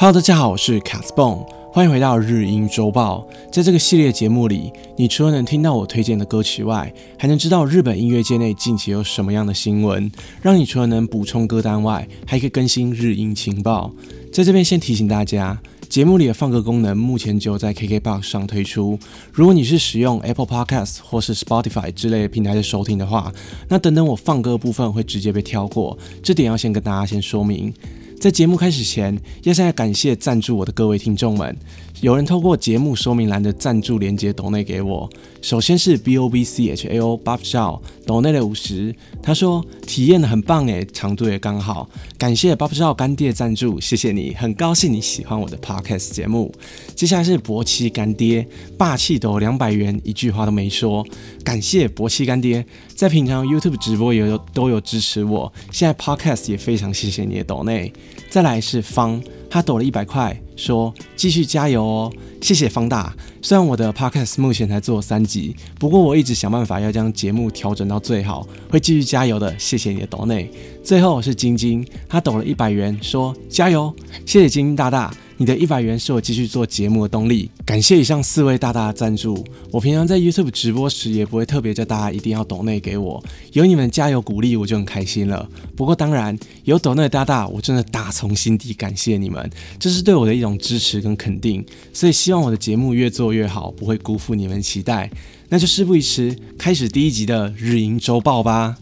Hello，大家好，我是卡斯蹦，欢迎回到日音周报。在这个系列节目里，你除了能听到我推荐的歌曲外，还能知道日本音乐界内近期有什么样的新闻，让你除了能补充歌单外，还可以更新日音情报。在这边先提醒大家，节目里的放歌功能目前只有在 KKBOX 上推出。如果你是使用 Apple Podcast 或是 Spotify 之类的平台在收听的话，那等等我放歌部分会直接被跳过，这点要先跟大家先说明。在节目开始前，要先来感谢赞助我的各位听众们。有人透过节目说明栏的赞助连接抖内给我。首先是 B O B C H A O Bob Shaw 抖内的五十，他说体验的很棒诶，长度也刚好。感谢 Bob Shaw 干爹赞助，谢谢你，很高兴你喜欢我的 Podcast 节目。接下来是博七干爹，霸气抖两百元，一句话都没说。感谢博七干爹，在平常 YouTube 直播也有都有支持我，现在 Podcast 也非常谢谢你的抖内。再来是方，他抖了一百块。说继续加油哦，谢谢方大。虽然我的 podcast 目前才做三集，不过我一直想办法要将节目调整到最好，会继续加油的。谢谢你的抖内。最后是晶晶，他抖了一百元，说加油，谢谢晶晶大大。你的一百元是我继续做节目的动力，感谢以上四位大大的赞助。我平常在 YouTube 直播时也不会特别叫大家一定要抖内给我，有你们加油鼓励我就很开心了。不过当然有抖内大大，我真的打从心底感谢你们，这是对我的一种支持跟肯定。所以希望我的节目越做越好，不会辜负你们期待。那就事不宜迟，开始第一集的日营周报吧。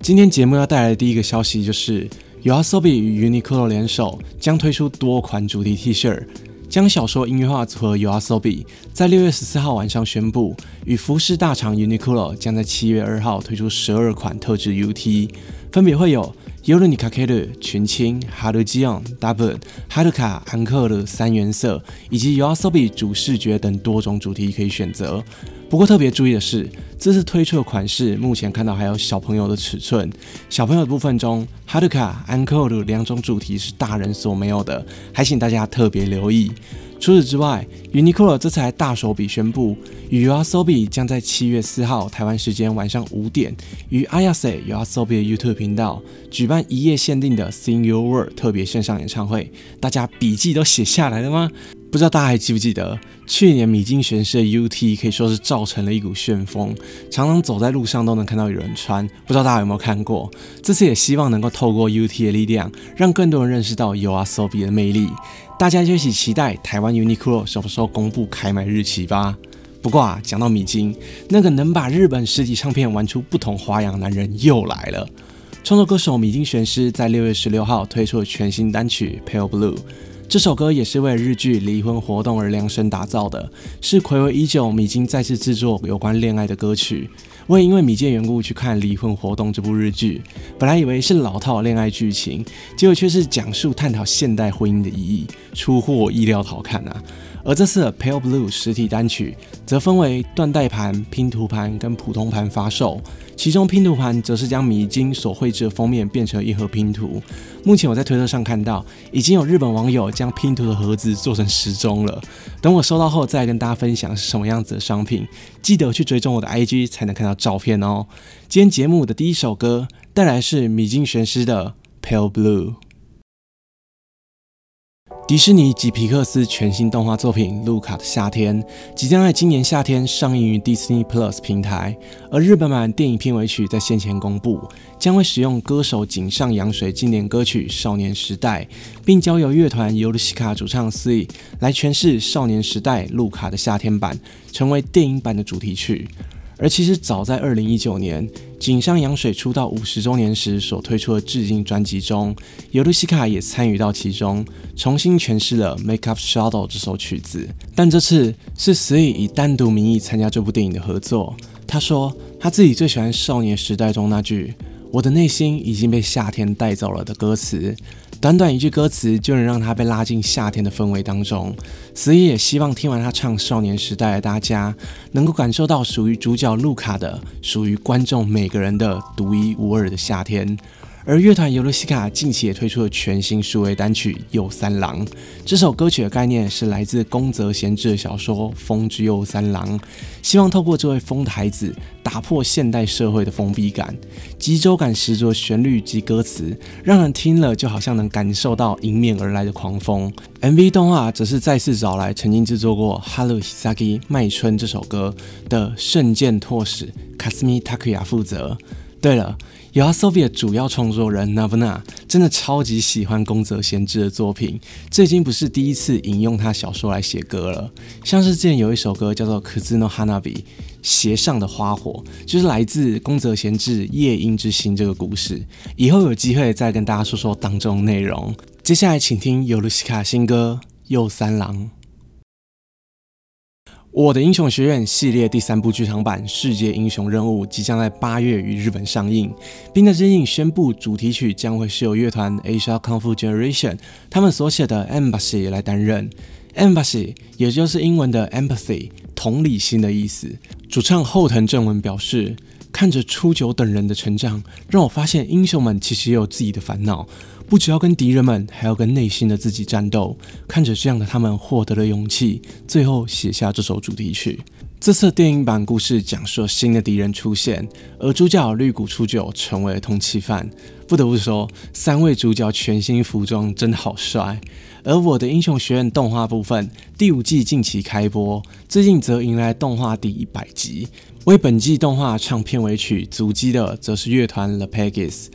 今天节目要带来的第一个消息就是。YOASOBI 与 Uniqlo 联手，将推出多款主题 T 恤。将小说音乐化组合 YOASOBI 在六月十四号晚上宣布，与服饰大厂 Uniqlo 将在七月二号推出十二款特制 UT，分别会有 Yurunikakeru 群青、Harujion、Double、Haruka、安克的三原色，以及 YOASOBI 主视觉等多种主题可以选择。不过特别注意的是，这次推出的款式目前看到还有小朋友的尺寸。小朋友的部分中，Haruka、Ankle 两种主题是大人所没有的，还请大家特别留意。除此之外，Uniqlo 这次还大手笔宣布，与 YOASOBI 将在七月四号台湾时间晚上五点，与 Ayase YOASOBI 的 YouTube 频道举办一夜限定的 Sing Your Word 特别线上演唱会。大家笔记都写下来了吗？不知道大家还记不记得，去年米津玄师的 UT 可以说是造成了一股旋风，常常走在路上都能看到有人穿。不知道大家有没有看过？这次也希望能够透过 UT 的力量，让更多人认识到 YOASOBI 的魅力。大家就一起期待台湾 Uniqlo 什么时候公布开卖日期吧。不过啊，讲到米津，那个能把日本实体唱片玩出不同花样的男人又来了。创作歌手米津玄师在六月十六号推出了全新单曲《Pale Blue》。这首歌也是为日剧《离婚活动》而量身打造的，是暌违已久米津再次制作有关恋爱的歌曲。我也因为米津缘故去看《离婚活动》这部日剧，本来以为是老套恋爱剧情，结果却是讲述探讨现代婚姻的意义，出乎我意料好看啊！而这次的《Pale Blue》实体单曲则分为缎带盘、拼图盘跟普通盘发售。其中拼图盘则是将米津所绘制的封面变成一盒拼图。目前我在推特上看到，已经有日本网友将拼图的盒子做成时钟了。等我收到后再跟大家分享是什么样子的商品。记得去追踪我的 IG 才能看到照片哦。今天节目的第一首歌带来是米津玄师的《Pale Blue》。迪士尼及皮克斯全新动画作品《路卡的夏天》即将在今年夏天上映于 Disney Plus 平台，而日本版电影片尾曲在先前公布，将会使用歌手井上洋水经典歌曲《少年时代》，并交由乐团尤鲁西卡主唱 C 来诠释《少年时代》路卡的夏天版，成为电影版的主题曲。而其实早在二零一九年，井上洋水出道五十周年时所推出的致敬专辑中，尤露西卡也参与到其中，重新诠释了《Make Up Shadow》这首曲子。但这次是 s i 以单独名义参加这部电影的合作。他说他自己最喜欢《少年时代》中那句“我的内心已经被夏天带走了”的歌词。短短一句歌词就能让他被拉进夏天的氛围当中，所以也希望听完他唱《少年时代》的大家，能够感受到属于主角路卡的、属于观众每个人的独一无二的夏天。而乐团尤罗西卡近期也推出了全新数位单曲《右三郎》。这首歌曲的概念是来自宫泽贤治的小说《风之右三郎》，希望透过这位风的孩子打破现代社会的封闭感。极州感十足的旋律及歌词，让人听了就好像能感受到迎面而来的狂风。MV 动画则是再次找来曾经制作过《Hello Hisaki》麦春这首歌的圣剑拓史 Kasumi Takuya 负责。对了。有阿 Sophia 主要创作人 Navna 真的超级喜欢宫泽贤治的作品，这已经不是第一次引用他小说来写歌了。像是之前有一首歌叫做《Kuzuno Hanabi》，斜上的花火，就是来自宫泽贤治《夜莺之心》这个故事。以后有机会再跟大家说说当中内容。接下来请听尤露西卡新歌《右三郎》。我的英雄学院系列第三部剧场版《世界英雄任务》即将在八月于日本上映，并在最近宣布主题曲将会是由乐团 Asia Kung Fu Generation 他们所写的 Embassy 来担任。Embassy 也就是英文的 Empathy 同理心的意思。主唱后藤正文表示：“看着初九等人的成长，让我发现英雄们其实也有自己的烦恼。”不只要跟敌人们，还要跟内心的自己战斗。看着这样的他们获得了勇气，最后写下这首主题曲。这次电影版故事讲述了新的敌人出现，而主角绿谷初九成为了通缉犯。不得不说，三位主角全新服装真的好帅。而我的英雄学院动画部分第五季近期开播，最近则迎来动画第一百集。为本季动画唱片尾曲足迹的，则是乐团 The Pegasus。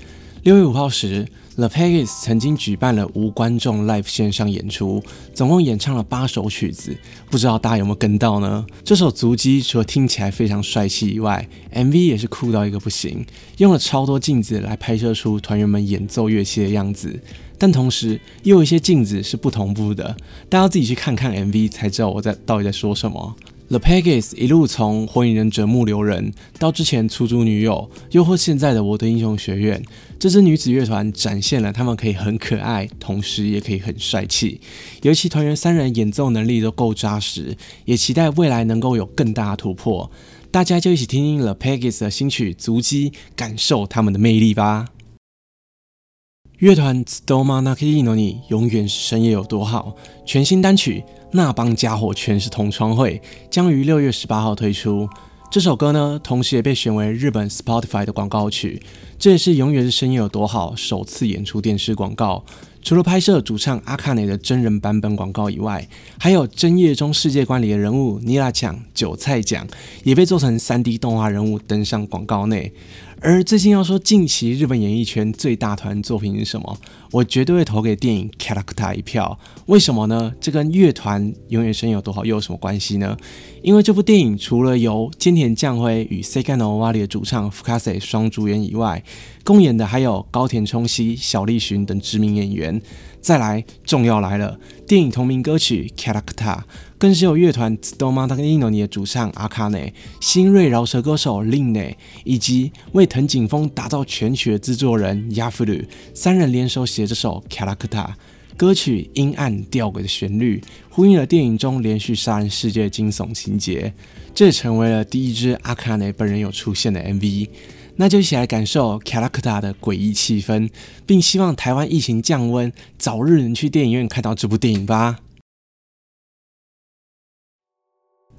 六月五号时。The Pegasus 曾经举办了无观众 live 线上演出，总共演唱了八首曲子，不知道大家有没有跟到呢？这首足迹除了听起来非常帅气以外，MV 也是酷到一个不行，用了超多镜子来拍摄出团员们演奏乐器的样子，但同时又有一些镜子是不同步的，大家自己去看看 MV 才知道我在到底在说什么。The Pegas 一路从火影忍者木流人到之前出租女友，又或现在的我的英雄学院，这支女子乐团展现了他们可以很可爱，同时也可以很帅气。尤其团员三人演奏能力都够扎实，也期待未来能够有更大的突破。大家就一起听听 The Pegas 的新曲《足迹》，感受他们的魅力吧。乐团 Stoma Nakino 永远是深夜有多好，全新单曲。那帮家伙全是同窗会，将于六月十八号推出。这首歌呢，同时也被选为日本 Spotify 的广告曲。这也是《永远是深夜有多好》首次演出电视广告。除了拍摄主唱阿卡内的真人版本广告以外，还有真夜中世界观里的人物尼拉酱、韭菜奖也被做成 3D 动画人物登上广告内。而最近要说近期日本演艺圈最大团作品是什么？我绝对会投给电影《Character》一票。为什么呢？这跟乐团永远声有多好又有什么关系呢？因为这部电影除了由菅田将晖与 Sekano Wari 的主唱 Fukase 双主演以外，共演的还有高田充希、小栗旬等知名演员。再来，重要来了，电影同名歌曲《Character》更是由乐团 Stomatino 的主唱阿卡内、新锐饶舌歌手 Lin 内以及为藤井风打造全曲的制作人 Yafuru 三人联手写写这首《Character》。歌曲阴暗吊诡的旋律，呼应了电影中连续杀人事件的惊悚情节，这也成为了第一支阿卡内本人有出现的 MV。那就一起来感受《Character》的诡异气氛，并希望台湾疫情降温，早日能去电影院看到这部电影吧。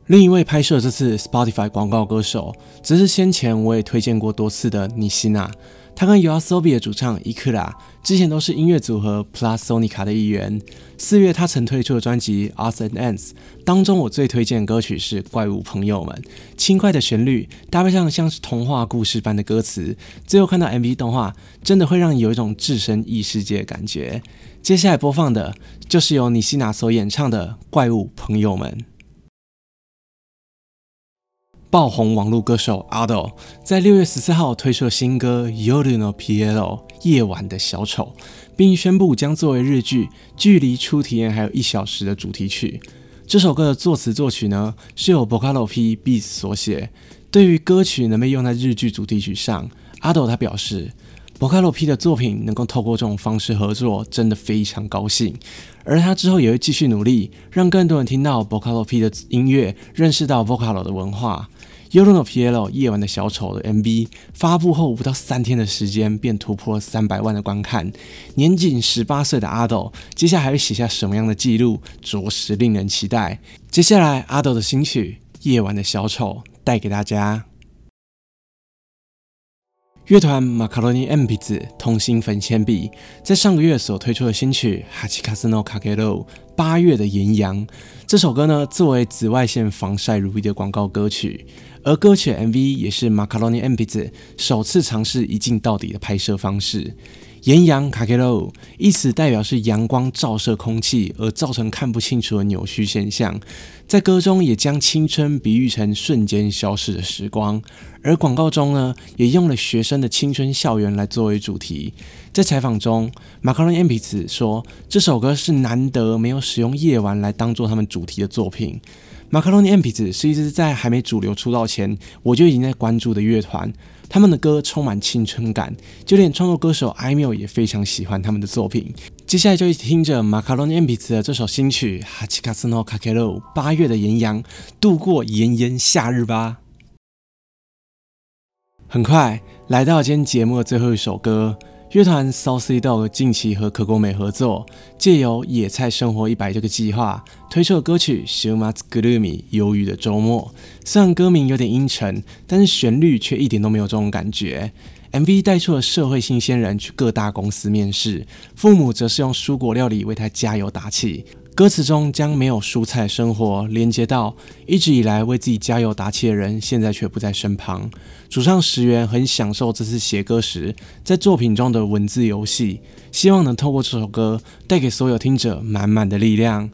另一位拍摄这次 Spotify 广告歌手，则是先前我也推荐过多次的妮希娜。他跟 Yoasobi 的主唱伊克拉之前都是音乐组合 Plusonica 的一员。四月他曾推出的专辑《Arts and Ends》当中，我最推荐的歌曲是《怪物朋友们》。轻快的旋律搭配上像是童话故事般的歌词，最后看到 MV 动画，真的会让你有一种置身异世界的感觉。接下来播放的就是由尼西娜所演唱的《怪物朋友们》。爆红网络歌手 Ado 在六月十四号推出新歌《Yoru no Piero》夜晚的小丑，并宣布将作为日剧《距离初体验》还有一小时的主题曲。这首歌的作词作曲呢是由 Bocalo P Beats 所写。对于歌曲能被用在日剧主题曲上，Ado 他表示，Bocalo P 的作品能够透过这种方式合作，真的非常高兴。而他之后也会继续努力，让更多人听到 Bocalo P 的音乐，认识到 Vocalo 的文化。Young of Yellow 夜晚的小丑的 MV 发布后不到三天的时间，便突破了三百万的观看。年仅十八岁的阿斗，接下来还会写下什么样的记录，着实令人期待。接下来，阿斗的新曲《夜晚的小丑》带给大家。乐团马卡罗尼 M 笔子通心粉铅笔在上个月所推出的新曲《Hachikasno k a g e r o》八月的炎阳这首歌呢，作为紫外线防晒乳液的广告歌曲，而歌曲 MV 也是马卡罗尼 M 笔子首次尝试一镜到底的拍摄方式。炎阳卡克罗意思代表是阳光照射空气而造成看不清楚的扭曲现象，在歌中也将青春比喻成瞬间消逝的时光，而广告中呢也用了学生的青春校园来作为主题。在采访中，马克龙恩比子说这首歌是难得没有使用夜晚来当做他们主题的作品。马卡龙尼 M 皮子是一支在还没主流出道前我就已经在关注的乐团，他们的歌充满青春感，就连创作歌手艾缪也非常喜欢他们的作品。接下来就一起听着马卡龙尼 M 皮子的这首新曲《哈奇卡斯诺卡克罗》，八月的炎阳，度过炎炎夏日吧。很快来到今天节目的最后一首歌。乐团 South Dog 近期和可口美合作，借由野菜生活一百这个计划，推出了歌曲《s h u m a t Gloomy 忧郁的周末》。虽然歌名有点阴沉，但是旋律却一点都没有这种感觉。MV 带出了社会新鲜人去各大公司面试，父母则是用蔬果料理为他加油打气。歌词中将没有蔬菜生活连接到一直以来为自己加油打气的人，现在却不在身旁。主唱石原很享受这次写歌时在作品中的文字游戏，希望能透过这首歌带给所有听者满满的力量。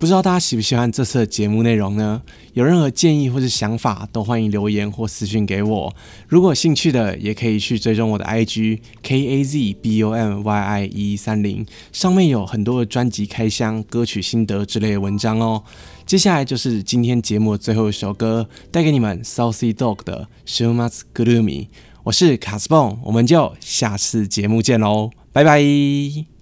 不知道大家喜不喜欢这次的节目内容呢？有任何建议或是想法，都欢迎留言或私讯给我。如果有兴趣的，也可以去追踪我的 IG K A Z B O M Y I 一一三零，上面有很多的专辑开箱、歌曲心得之类的文章哦。接下来就是今天节目最后一首歌，带给你们 Southie Dog 的 So Much Gloomy。我是卡斯蹦，我们就下次节目见喽，拜拜。